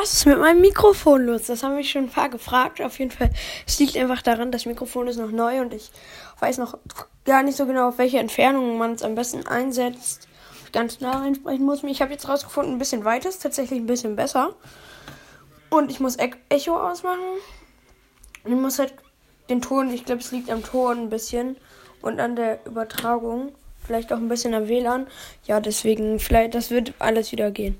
Was ist mit meinem Mikrofon los? Das haben mich schon ein paar gefragt. Auf jeden Fall, es liegt einfach daran, das Mikrofon ist noch neu und ich weiß noch gar nicht so genau, auf welche Entfernung man es am besten einsetzt. Ganz nah reinsprechen muss. Ich habe jetzt rausgefunden, ein bisschen weiter ist tatsächlich ein bisschen besser. Und ich muss e Echo ausmachen. Und ich muss halt den Ton, ich glaube, es liegt am Ton ein bisschen und an der Übertragung. Vielleicht auch ein bisschen am WLAN. Ja, deswegen, vielleicht, das wird alles wieder gehen.